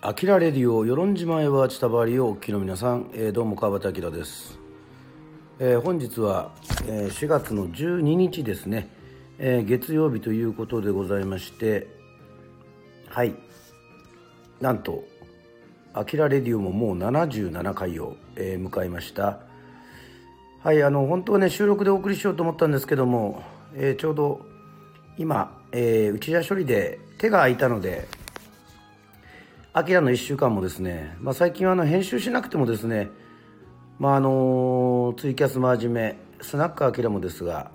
アキラレディオ、与論島へは千葉りをお聞きの皆さん、えー、どうも川端明です。えー、本日は、えー、4月の12日ですね、え月曜日ということでございまして、はい、なんと、アキラレディオももう77回を、え迎えました。はい、あの、本当はね、収録でお送りしようと思ったんですけども、えちょうど今、えー、内田処理で手が空いたので、アキラの1週間もですね、まあ、最近はあの編集しなくてもですね、まあ、あのツイキャス真面目スナックアキラもですが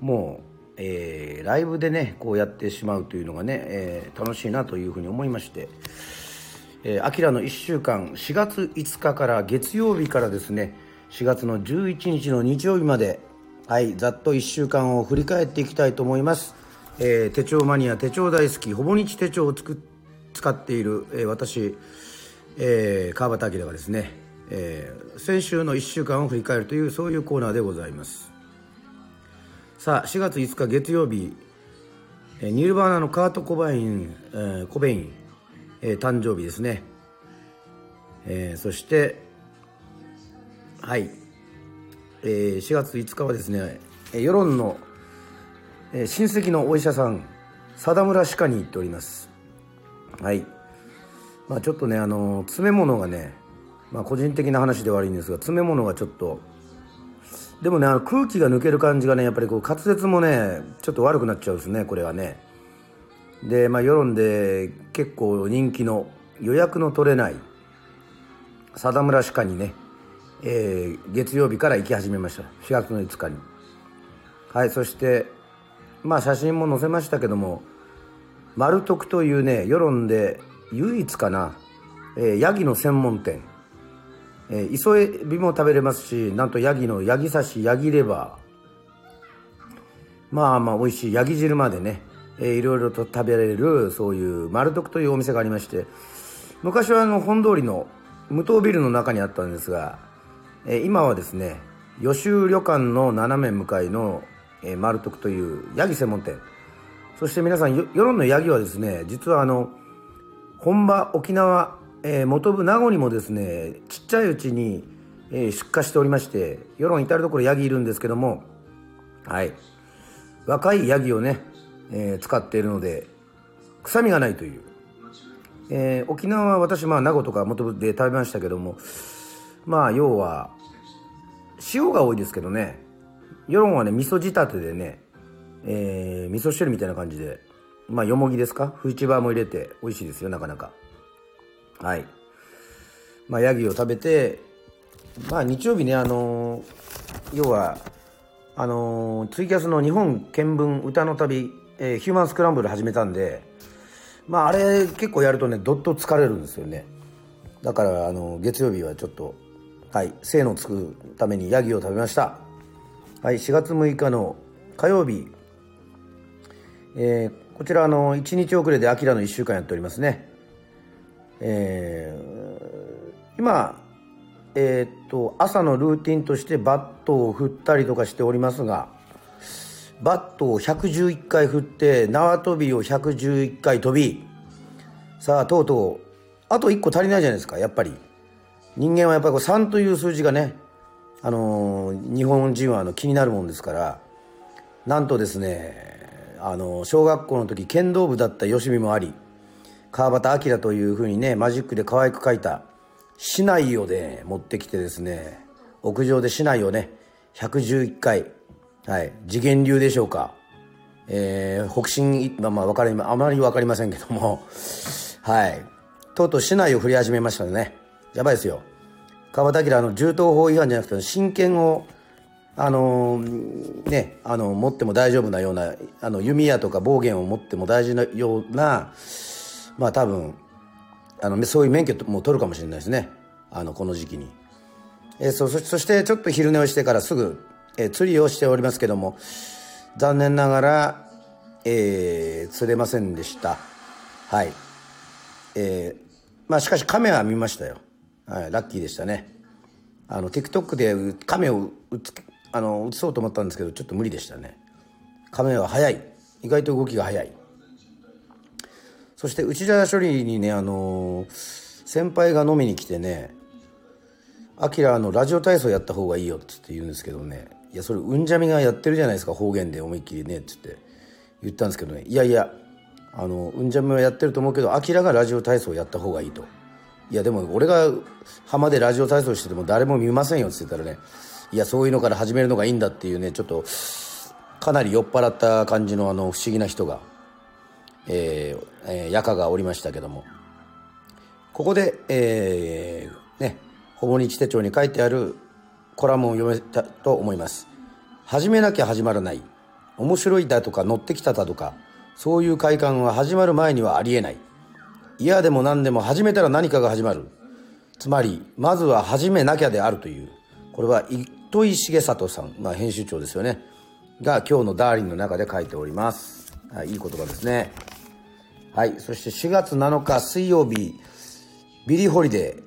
もう、えー、ライブでねこうやってしまうというのがね、えー、楽しいなというふうに思いましてえアキラの1週間4月5日から月曜日からですね4月の11日の日曜日まではいざっと1週間を振り返っていきたいと思います、えー、手帳マニア手帳大好きほぼ日手帳を作って使っている、えー、私、えー、川端明がですね、えー、先週の1週間を振り返るというそういうコーナーでございます。さあ4月5日月曜日、えー、ニルバーナのカート・コバイン、えー、コベイン、えー、誕生日ですね、えー、そしてはい、えー、4月5日はですね世論の、えー、親戚のお医者さん貞村歯科に行っております。はい。まあちょっとねあの詰め物がねまあ個人的な話で悪いんですが詰め物がちょっとでもねあの空気が抜ける感じがねやっぱりこう滑舌もねちょっと悪くなっちゃうんですねこれはね。でまあ世論で結構人気の予約の取れない貞村歯科にね、えー、月曜日から行き始めました。4月の5日に。はいそしてまあ写真も載せましたけども丸徳というね世論で唯一かな、えー、ヤギの専門店、えー、磯エビも食べれますしなんとヤギのヤギ刺しヤギレバー。まあまあ美味しいヤギ汁までね、えー、いろいろと食べられるそういう丸徳というお店がありまして。昔はあの本通りの無糖ビルの中にあったんですが、えー、今はですね予習旅館の斜め向かいの、えー、丸徳というヤギ専門店。そして皆さん世論のヤギはですね実はあの本場沖縄、えー、元部名護にもですねちっちゃいうちに、えー、出荷しておりまして世論至る所ヤギいるんですけどもはい。若いヤギをね、えー、使っているので臭みがないという、えー、沖縄は私まあ名護とか元部で食べましたけどもまあ要は塩が多いですけどね世論はね味噌仕立てでねえー、味噌汁みたいな感じで、まあ、よもぎですか？フーチバーも入れて美味しいですよ、なかなか。はい。まあ、ヤギを食べて、まあ、日曜日ね、あのー、要は、あのー、ツイキャスの日本見聞歌の旅、えー、ヒューマンスクランブル始めたんで、まあ、あれ結構やるとね、どっと疲れるんですよね。だから、あの、月曜日はちょっと、はい、精のつくためにヤギを食べました。はい、4月6日の火曜日、えー、こちらあの1日遅れで「アキラの1週間やっておりますね。えー、今えー、っと朝のルーティンとしてバットを振ったりとかしておりますがバットを111回振って縄跳びを111回跳びさあとうとうあと1個足りないじゃないですかやっぱり。人間はやっぱりこう3という数字がねあのー、日本人はあの気になるもんですからなんとですねあの小学校の時剣道部だったよしみもあり川端明というふうにねマジックで可愛く描いた市内をね持ってきてですね屋上で市内をね111回はい次元流でしょうか。えー、北進まあまあ分かりあまり分かりませんけども はい。とうとう市内を振り始めましたね。やばいですよ。川端明の銃刀法違反じゃなくて真剣をあのね、あの持っても大丈夫なようなあの弓矢とか暴言を持っても大事なようなまあ多分あのそういう免許も取るかもしれないですね。あのこの時期に、えー、そそしてちょっと昼寝をしてからすぐ、えー、釣りをしておりますけども残念ながら、えー、釣れませんでした。はい。えー、まあしかし亀は見ましたよ、はい、ラッキーでしたね。あの TikTok で亀をあの映そうと思ったんですけどちょっと無理でしたね。亀は速い。意外と動きが速い。そして内田処理にねあの先輩が飲みに来てね「アキラのラジオ体操やった方がいいよ」っつって言うんですけどね「いやそれうんじゃみがやってるじゃないですか方言で思いっきりね」っつって。言ったんですけどね「いやいやあのうんじゃみはやってると思うけどアキラがラジオ体操やった方がいい」と。いやでも俺が浜でラジオ体操してても誰も見ませんよって言ったらねいやそういうのから始めるのがいいんだっていうねちょっとかなり酔っ払った感じのあの不思議な人が、えーえー、ヤカがおりましたけども。ここで、えー、ねほぼ日手帳に書いてあるコラムを読めたと思います。始めなきゃ始まらない。面白いだとか乗ってきただとかそういう快感は始まる前にはありえない。嫌でも何でも始めたら何かが始まる。つまりまずは始めなきゃであるという。これは糸井重里さん、まあ、編集長ですよね。が今日のダーリンの中で書いております、はい、いい言葉ですね。はいそして4月7日水曜日ビリー・ホリデ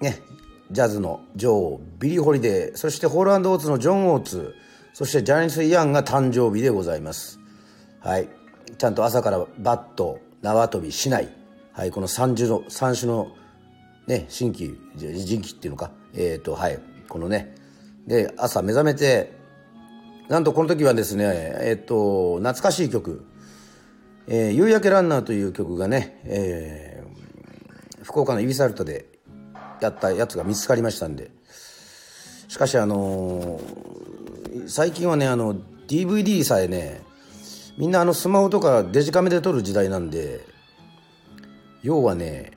ー。ねジャズの女王ビリー・ホリデー。そしてホール&オーツのジョン・オーツ。そしてジャニス・イアンが誕生日でございます。はいちゃんと朝からバット縄跳びしない。はい、この三種の、三種の、ね、新規、人気っていうのか、えっ、ー、と、はい、このね、で、朝目覚めて、なんとこの時はですね、えっ、と、懐かしい曲、えー、夕焼けランナーという曲がね、えー、福岡のイビサルトでやったやつが見つかりましたんで、しかしあのー、最近はね、あの、DVD さえね、みんなあのスマホとかデジカメで撮る時代なんで、要はね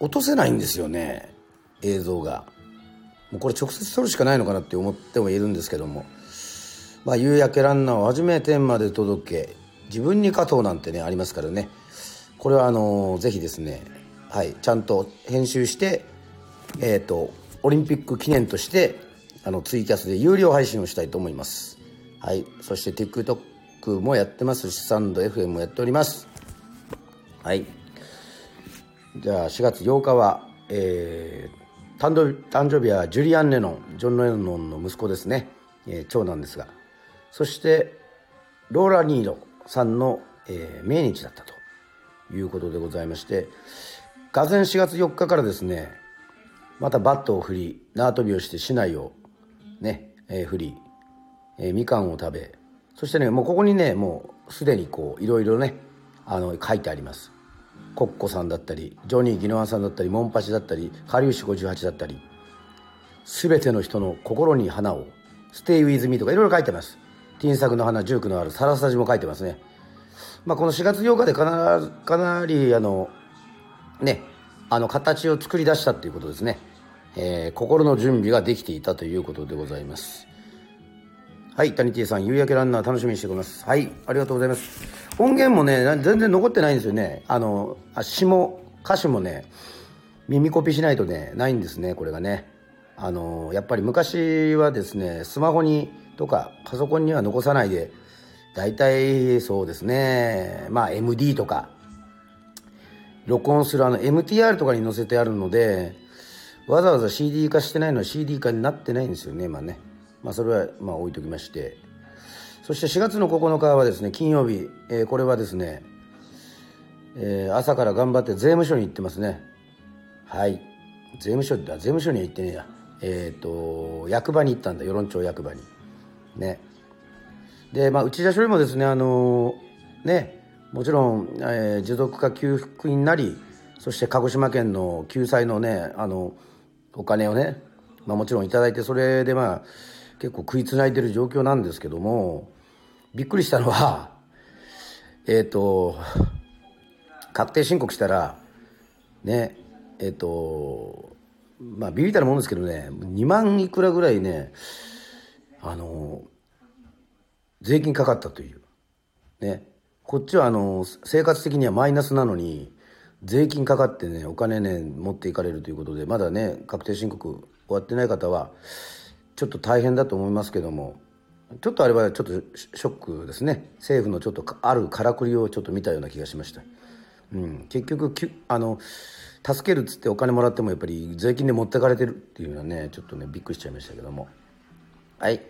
落とせないんですよね映像が。もうこれ直接撮るしかないのかなって思ってもいるんですけども。まあ夕焼けランナーを初め天まで届け自分に勝とうなんてねありますからね。これはあのぜひですねはいちゃんと編集してえっ、ー、とオリンピック記念としてあのツイキャスで有料配信をしたいと思います。はいそして TikTok もやってますしサンド FM もやっております。はい。じゃあ4月8日は、えー、誕生誕生日はジュリアン・レノンジョン・レノンの息子ですね、えー、長男ですが。そしてローラ・ニーロさんの、えー、命日だったということでございまして。がぜ4月4日からですねまたバットを振り縄跳びをして市内をね、えー、振り、えー、みかんを食べ。そしてねもうここにねもうすでにこういろいろねあの書いてあります。コッコさんだったりジョニー・ギノワさんだったりモンパチだったりカリウシ58だったり全ての人の心に花をステイウィズミーとかいろいろ書いてます。ティンサグの花ジュークのあるサラサジも書いてますね。まあこの4月8日でかなかなりあのねあの形を作り出したっていうことですね、えー、心の準備ができていたということでございます。はい、タニティさん、夕焼けランナー楽しみにしております。はい、ありがとうございます。音源もね、全然残ってないんですよね。あの、詞も、歌詞もね、耳コピしないとね、ないんですね、これがね。あの、やっぱり昔はですね、スマホにとかパソコンには残さないで、大体そうですね、まあ MD とか、録音するあの MTR とかに載せてあるので、わざわざ CD 化してないのは CD 化になってないんですよね、まあね。まあ、それはまあ置いときまして。そして4月の9日はですね金曜日、えー、これはですね、えー、朝から頑張って税務署に行ってますね。はい。税務署だ。税務署には行ってねえや。えっ、ー、と役場に行ったんだ。与論町役場に。ね。でまあ内田処理もですねあのねもちろん、えー、持続化給付になりそして鹿児島県の救済のねあのお金をね、まあ、もちろん頂いてそれでまあ結構食いつないでる状況なんですけどもびっくりしたのは えっ、ー、と確定申告したらねえっ、ー、とまあビビったらもんですけどね2万いくらぐらいねあの税金かかったという。ねこっちはあの生活的にはマイナスなのに税金かかってねお金ね持っていかれるということでまだね確定申告終わってない方はちょっと大変だと思いますけどもちょっとあれはちょっとショックですね。政府のちょっとあるからくりをちょっと見たような気がしました、うん、結局あの助けるっつってお金もらってもやっぱり税金で持ってかれてるっていうのはねちょっとねびっくりしちゃいましたけども。はい。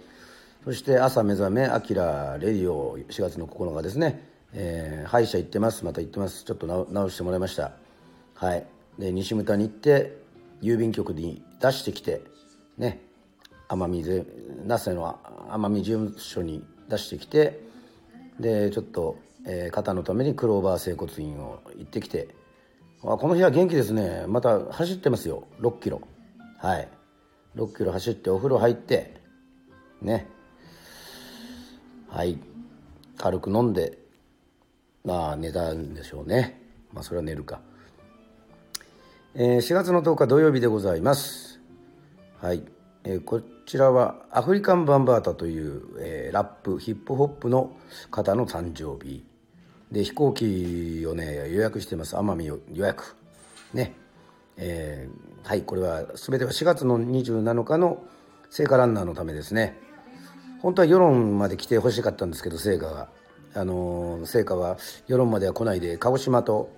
そして朝目覚め「あきらレディオ」4月の9日ですね、えー、歯医者行ってます。また行ってます。ちょっと直してもらいました。はい。で西牟田に行って郵便局に出してきてね。奄美で那須の奄美事務所に出してきてでちょっと、えー、肩のためにクローバー整骨院を行ってきてあこの日は元気ですね。また走ってますよ。6キロ。はい。6キロ走ってお風呂入ってね。はい。軽く飲んでまあ寝たんでしょうね。まあそれは寝るか、えー、4月の10日土曜日でございます。はい、え、こちらはアフリカンバンバータという、え、ラップヒップホップの方の誕生日。で飛行機をね予約してます。奄美を予約。ね。えー、はいこれは全ては4月の27日の聖火ランナーのためですね。本当は世論まで来てほしかったんですけど聖火が。あの聖火は世論までは来ないで鹿児島と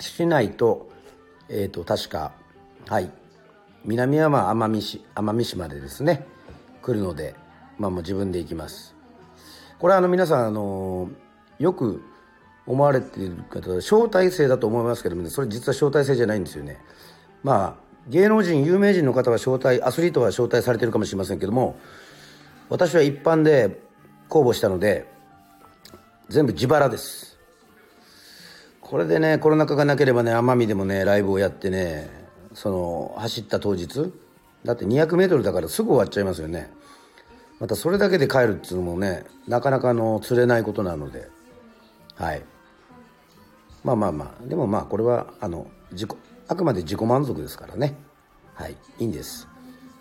市内とえっ、ー、と確か。はい。南はまあ奄美市奄美市までですね。来るのでまあもう自分で行きます。これはあの皆さんあのよく思われている方招待制だと思いますけども、ね、それ実は招待制じゃないんですよね。まあ芸能人有名人の方は招待アスリートは招待されてるかもしれませんけども私は一般で公募したので全部自腹です。これでねコロナ禍がなければね奄美でもねライブをやってねその走った当日。だって 200m だからすぐ終わっちゃいますよね。またそれだけで帰るっていうのもねなかなかの釣れないことなので。はい。まあまあまあ。でもまあこれはあの自己あくまで自己満足ですからね。はい。いいんです。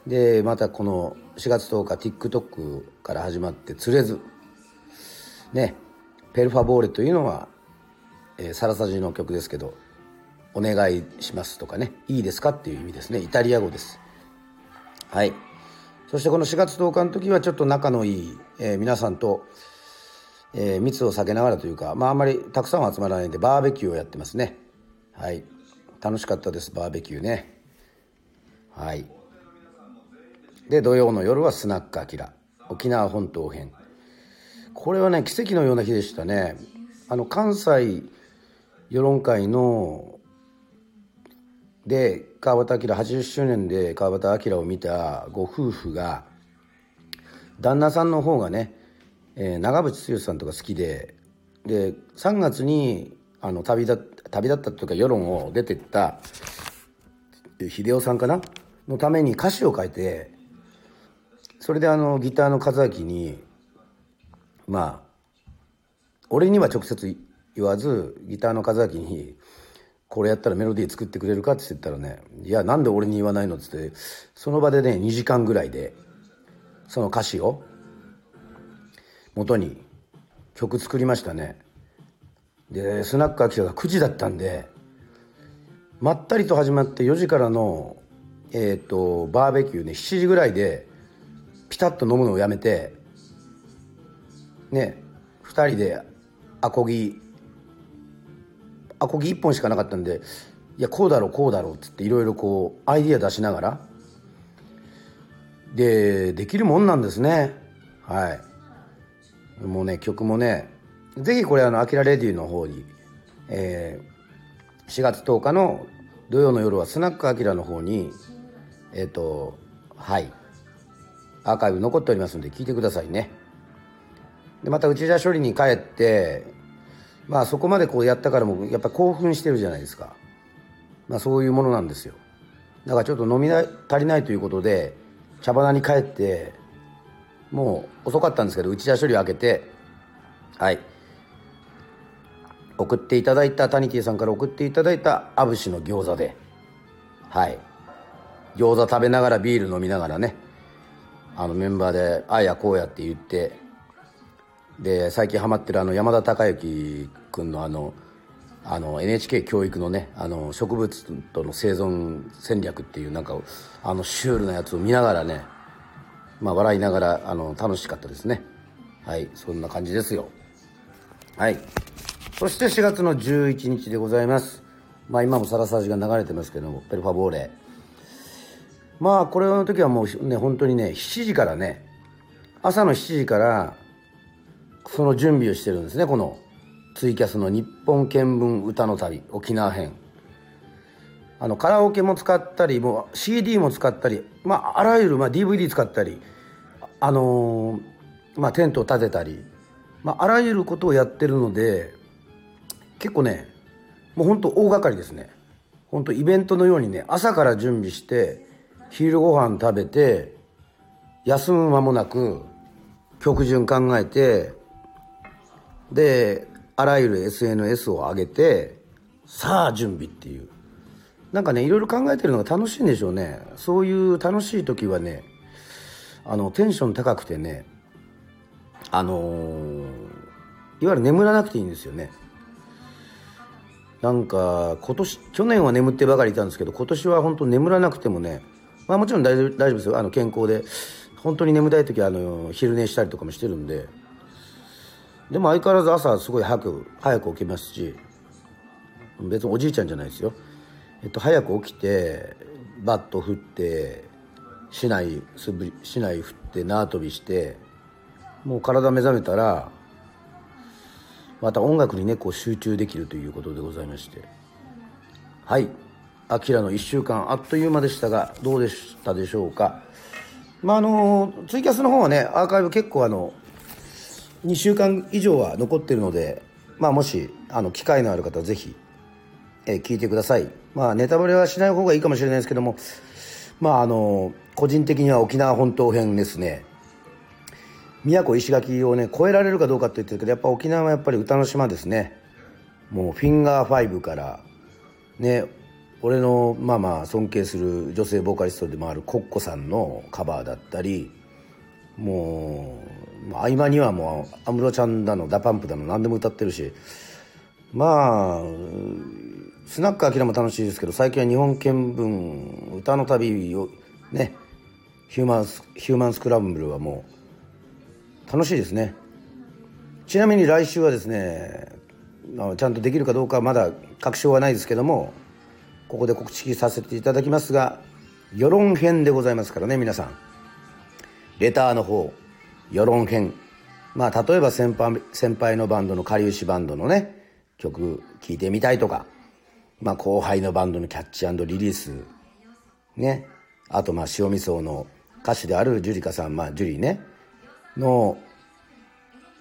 でまたこの4月10日 TikTok から始まって釣れず。ね。ペルファボーレというのは、えー、サラサジの曲ですけど。お願いしますとかねいいですかっていう意味ですね。イタリア語です。はい。そしてこの4月10日の時はちょっと仲のいい、えー、皆さんとえー、密を避けながらというか、まあ、あんまりたくさんは集まらないんでバーベキューをやってますね。はい。楽しかったですバーベキューね。はい。で土曜の夜はスナックアキラ。沖縄本島編。これはね奇跡のような日でしたね。あの関西世論会ので川端明80周年で川端明を見たご夫婦が旦那さんの方がねえー、長渕剛さんとか好きでで3月にあの旅立旅立ったというか世論を出てった秀夫さんかな？のために歌詞を書いてそれであのギターの和明にまあ俺には直接言わずギターの和明に「これやったらメロディー作ってくれるか?」って言ったらね「いやなんで俺に言わないの?」っつってその場でね2時間ぐらいでその歌詞を元に曲作りましたねでスナック秋田が9時だったんでまったりと始まって4時からのえっ、ー、とバーベキューね7時ぐらいでピタッと飲むのをやめてね2人でアコギアコギ1本しかなかったんでいやこうだろうこうだろうっつっていろいろこうアイディア出しながら。でできるもんなんですね。はい。もうね曲もねぜひこれあの「アキラレディ」の方に、えー、4月10日の土曜の夜はスナックアキラの方にえっ、ー、とはい。アーカイブ残っておりますので聞いてくださいね。でまた内田処理に帰ってまあそこまでこうやったからもやっぱ興奮してるじゃないですか。まあそういうものなんですよ。だからちょっと飲み足りないということで茶花に帰ってもう遅かったんですけど内田処理を開けてはい。送っていただいたタニティさんから送っていただいたアブシの餃子ではい。餃子食べながらビール飲みながらねあのメンバーでああやこうやって言ってで最近ハマってるあの山田孝之君のあのあの NHK 教育のねあの植物との生存戦略っていうなんかあのシュールなやつを見ながらねまあ、笑いながらあの楽しかったですね。はいそんな感じですよ。はい。そして4月の11日でございます。まあ今もサラサージが流れてますけどもペルファボーレ。まあこれの時はもうね本当にね7時からね朝の7時からその準備をしてるんですねこの。ツイキャスの日本見聞歌の旅沖縄編。あのカラオケも使ったりもう CD も使ったり、まあ、あらゆる、まあ、DVD 使ったりあのー、まあ、テントを立てたり、まあ、あらゆることをやってるので結構ねもう本当大掛かりですね。本当イベントのようにね朝から準備して昼ご飯食べて休む間もなく曲順考えてであらゆる SNS を上げてさあ準備っていう。なんかねいろいろ考えてるのが楽しいんでしょうね。そういう楽しい時はねあのテンション高くてねあのー、いわゆる眠らなくていいんですよね。なんか今年去年は眠ってばかりいたんですけど今年は本当眠らなくてもねまあもちろん大丈夫ですよ。あの健康で本当に眠たい時はあの昼寝したりとかもしてるんで。でも相変わらず朝すごい早く早く起きますし別におじいちゃんじゃないですよ、えっと、早く起きてバット振って市内素振り市内振って縄跳びしてもう体目覚めたらまた音楽にねこう集中できるということでございまして。はい。あきらの1週間あっという間でしたがどうでしたでしょうか。まああのツイキャスの方はねアーカイブ結構あの2週間以上は残ってるので、まあ、もしあの機会のある方はぜひ、えー、聞いてください。まあネタバレはしない方がいいかもしれないですけどもまああの個人的には沖縄本島編ですね。宮古石垣をね超えられるかどうかって言ってるけどやっぱ沖縄はやっぱり歌の島ですね。もうフィンガー5からね俺のまあまあ尊敬する女性ボーカリストでもあるコッコさんのカバーだったりもう合間にはもう安室ちゃんだの DA PUMP だの何でも歌ってるし。まあスナックアキラも楽しいですけど最近は日本見聞歌の旅をねヒューマンスヒューマンスクランブルはもう楽しいですね。ちなみに来週はですねちゃんとできるかどうかはまだ確証はないですけどもここで告知させていただきますが世論編でございますからね皆さん。レターの方世論編。まあ例えば先輩先輩のバンドのかりゆしバンドのね曲聴いてみたいとか。まあ後輩のバンドのキャッチリリース。ね。あとまあ塩味噌の歌手であるジュリカさんまあジュリーね。の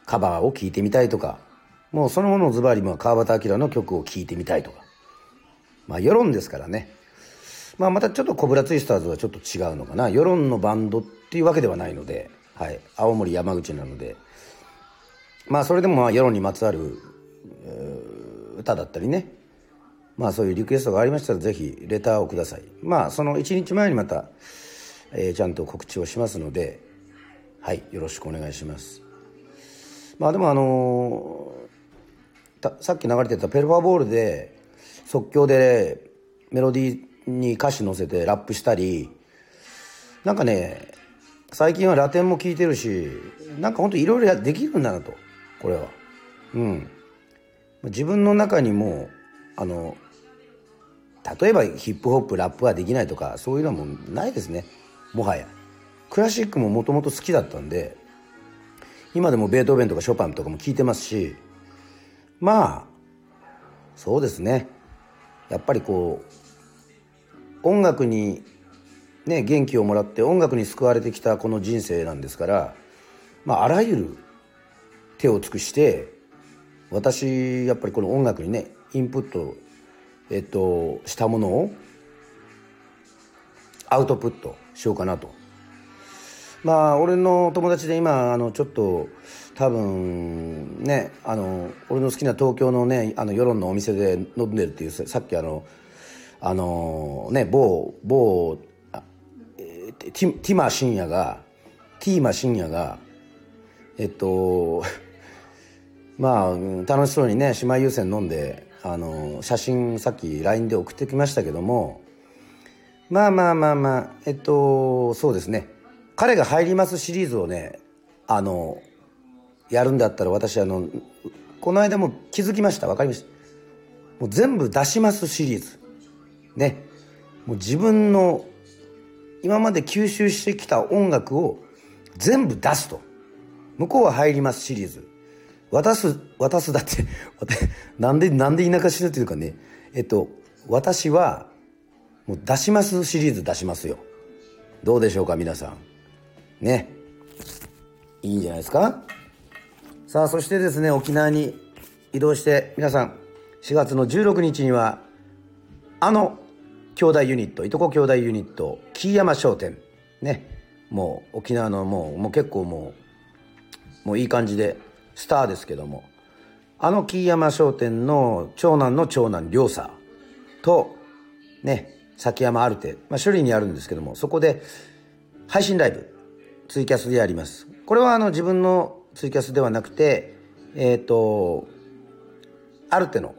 カバーを聴いてみたいとか。もうそのものズバリ川端明の曲を聴いてみたいとか。まあ世論ですからね。まあまたちょっとコブラツイスターズはちょっと違うのかな。世論のバンドっていうわけではないので、はい。青森山口なので、まあそれでもまあ世論にまつわる、歌だったりね。まあそういうリクエストがありましたらぜひレターをください。まあその1日前にまた、えー、ちゃんと告知をしますので、はい。よろしくお願いします。まあでもあのー、さっき流れてたペルファーボールで、即興でメロディーに歌詞載せてラップしたりなんかね最近はラテンも聴いてるしなんかほんといろいろできるんだなとこれは。うん。自分の中にもあの例えばヒップホップラップはできないとかそういうのもないですね。もはや。クラシックももともと好きだったんで今でもベートーベンとかショパンとかも聴いてますしまあそうですね。やっぱりこう音楽にね元気をもらって音楽に救われてきたこの人生なんですからまああらゆる手を尽くして私やっぱりこの音楽にねインプットえっとしたものをアウトプットしようかなと。まあ俺の友達で今あのちょっと多分ねあの俺の好きな東京のねあの世論のお店で飲んでるっていうさっきあのあのね某某ティティマ深夜がティーマ深夜がえっとまあ楽しそうにね姉妹優先飲んであの写真さっき LINE で送ってきましたけどもまあまあまあまあえっとそうですね。彼が入りますシリーズをねあのやるんだったら私あのこの間も気づきました。分かりました。もう全部出しますシリーズ。ね。もう自分の今まで吸収してきた音楽を全部出すと向こうは入りますシリーズ渡す、渡すだって、なんで、なんで田舎死ぬっていうかね、えっと、私は、もう出しますシリーズ出しますよ。どうでしょうか、皆さん。ね。いいんじゃないですかさあ、そしてですね、沖縄に移動して、皆さん、4月の16日には、あの兄弟ユニット、いとこ兄弟ユニット、木山商店、ね、もう沖縄のもう、もう結構もう、もういい感じで、スターですけども、あの木山商店の長男の長男、良さと、ね、崎山アルテ、まあ、処理にあるんですけども、そこで配信ライブ、ツイキャスでやります。これはあの自分のツイキャスではなくて、えっ、ー、と、アルテの、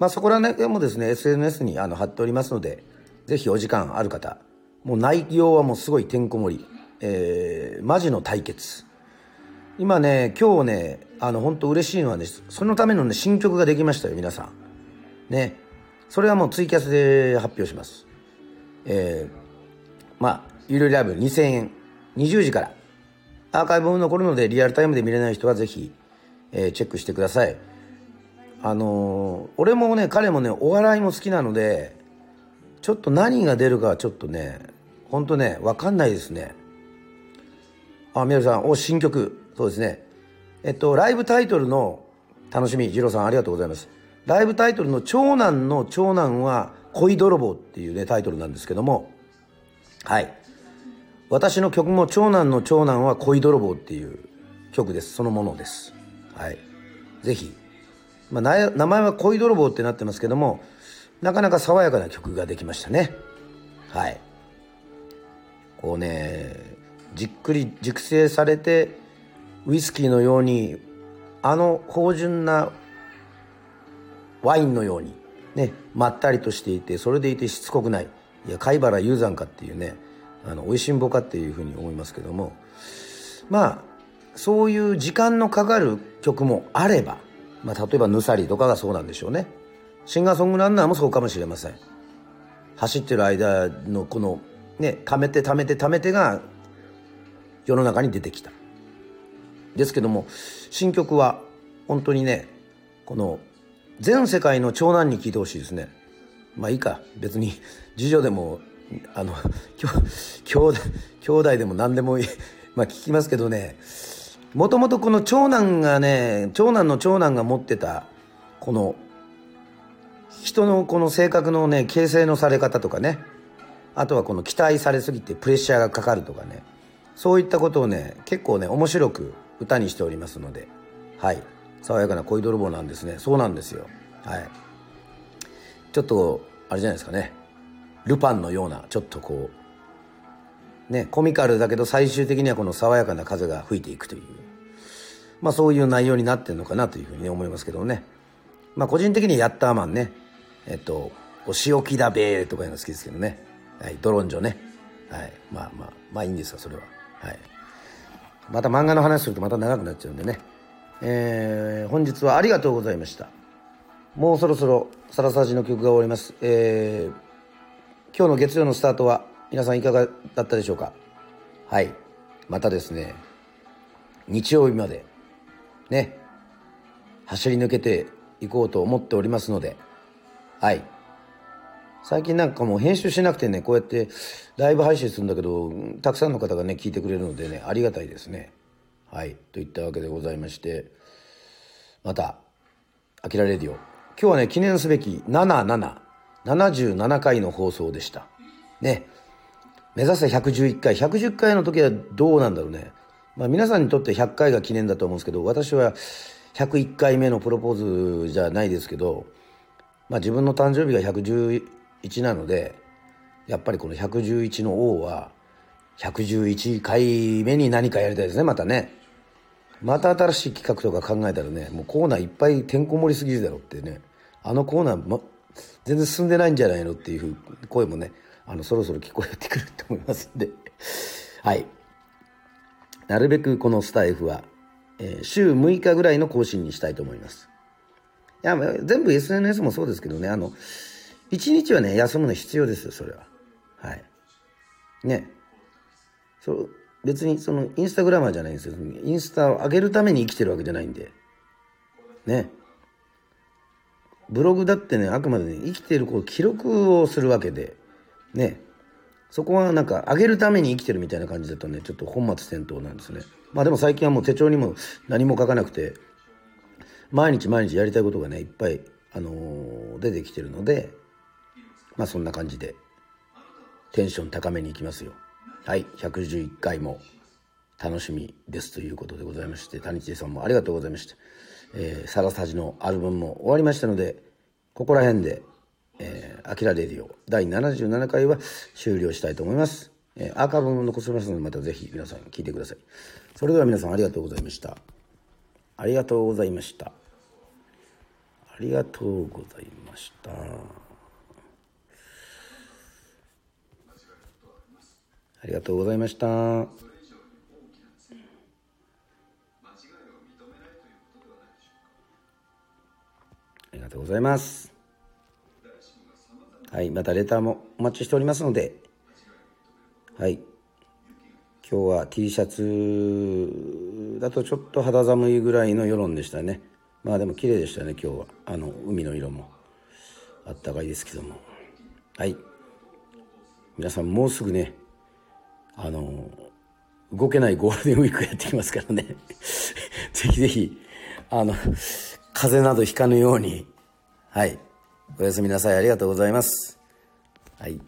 まあ、そこら辺もですね、SNS にあの貼っておりますので、ぜひお時間ある方、もう内容はもうすごいてんこ盛り、えー、マジの対決。今ね、今日ね、あの、本当嬉しいのはね、そのためのね、新曲ができましたよ、皆さん。ね。それはもうツイキャスで発表します。えー、まあ、有料ライブ2000円、20時から。アーカイブも残るので、リアルタイムで見れない人はぜひ、えー、チェックしてください。あのー、俺もね、彼もね、お笑いも好きなので、ちょっと何が出るかちょっとね、ほんとね、わかんないですね。あ、みなさん、お、新曲。そうですね。えっと、ライブタイトルの、楽しみ、二郎さんありがとうございます。ライブタイトルの長男の長男は恋泥棒っていうね、タイトルなんですけども、はい。私の曲も長男の長男は恋泥棒っていう曲です。そのものです。はい。ぜひ。まあ、名前は恋泥棒ってなってますけども、なかなか爽やかな曲ができましたね。はい。こうね、じっくり熟成されて、ウイスキーのようにあの芳醇なワインのようにねまったりとしていてそれでいてしつこくないいや貝原雄山かっていうねあの美味しんぼかっていうふうに思いますけどもまあそういう時間のかかる曲もあれば、まあ、例えば「ぬさり」とかがそうなんでしょうねシンガーソングランナーもそうかもしれません。走ってる間のこのね貯めて貯めて貯めてが世の中に出てきた。ですけども新曲は本当にねこの全世界の長男に聞いてほしいですね。まあいいか。別に次女でもあの兄弟兄弟でも何でもいい。まあ聞きますけどね。もともとこの長男がね長男の長男が持ってたこの人のこの性格のね形成のされ方とかね。あとはこの期待されすぎてプレッシャーがかかるとかね。そういったことをね結構ね面白く歌にしておりますので。はい。爽やかな恋泥棒なんですね。そうなんですよ。はい。ちょっとあれじゃないですかね。ルパンのようなちょっとこうねコミカルだけど最終的にはこの爽やかな風が吹いていくという。まあそういう内容になってるのかなというふうに、思いますけどね。まあ個人的にヤッターマンね。えっと「お仕置きだべ」とかいうの好きですけどねはいドロンジョねはいまあまあまあいいんですよそれははいまた漫画の話するとまた長くなっちゃうんでね。えー、本日はありがとうございました。もうそろそろサラサジの曲が終わります。えー、今日の月曜のスタートは皆さんいかがだったでしょうか？はい。またですね、日曜日までね、走り抜けていこうと思っておりますので、はい。最近なんかもう編集しなくてね、こうやってライブ配信するんだけど、たくさんの方がね、聞いてくれるのでね、ありがたいですね。はい。といったわけでございまして、また、アキラレディオ。今日はね、記念すべき77、77回の放送でした。ね。目指せ111回。110回の時はどうなんだろうね。まあ皆さんにとって100回が記念だと思うんですけど、私は101回目のプロポーズじゃないですけど、まあ自分の誕生日が111なのでやっぱりこの111の王は111回目に何かやりたいですねまたね。また新しい企画とか考えたらねもうコーナーいっぱいてんこ盛りすぎるだろうってね。あのコーナー、ま、全然進んでないんじゃないのっていう声もねあのそろそろ聞こえてくると思いますんで。はい。なるべくこのスタイフは、えー、週6日ぐらいの更新にしたいと思います。や全部 SNS もそうですけどねあの一日はね、休むの必要ですよ、それは。はい。ね。そう、別にそのインスタグラマーじゃないんですよ。インスタを上げるために生きてるわけじゃないんで。ね。ブログだってね、あくまでね、生きてるこう記録をするわけで、ね。そこはなんか上げるために生きてるみたいな感じだとね、ちょっと本末転倒なんですね。まあでも最近はもう手帳にも何も書かなくて、毎日毎日やりたいことがね、いっぱい、あのー、出てきてるので、まあそんな感じで、テンション高めにいきますよ。はい、111回も楽しみですということでございまして、谷地さんもありがとうございました。えー、サラサジのアルバムも終わりましたので、ここら辺で、えー、アキラレディオ第77回は終了したいと思います。えー、アーカイブも残しますので、またぜひ皆さん聞いてください。それでは皆さんありがとうございました。ありがとうございました。ありがとうございました。ありがとうございました。ありがとうございます。はい、またレターもお待ちしておりますので、はい、今日は T シャツだとちょっと肌寒いぐらいの世論でしたね。まあでも綺麗でしたね、今日は。あの、海の色もあったかいですけども。はい。皆さんもうすぐね、あの、動けないゴールデンウィークやってきますからね。ぜひぜひ、あの、風邪などひかぬように、はい。おやすみなさい。ありがとうございます。はい。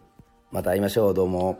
また会いましょう。どうも。